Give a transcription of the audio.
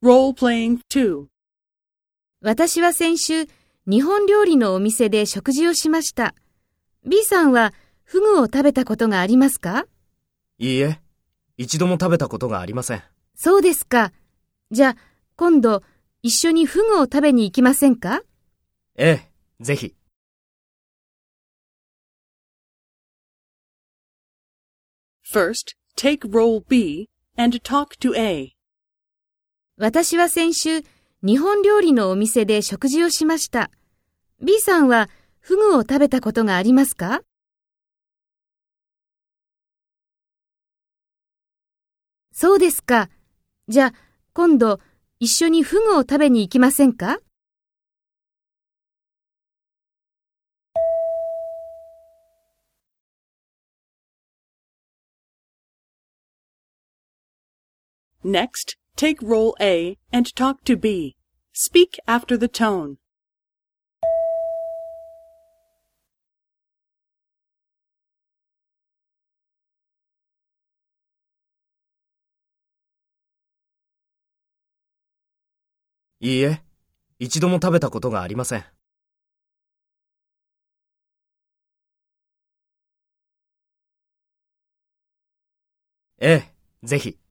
Role-playing 2. 私は先週、日本料理のお店で食事をしました。B さんはフグを食べたことがありますか？いいえ、一度も食べたことがありません。そうですか。じゃあ、今度、一緒にフグを食べに行きませんか？ええ、ぜひ。First, take role B and talk to A. 私は先週、日本料理のお店で食事をしました。B さんはフグを食べたことがありますか？そうですか。じゃあ、今度、一緒にフグを食べに行きませんか？Next, take role A and talk to B. Speak after the tone. いいえ、一度も食べたことがありません。ええ、ぜひ。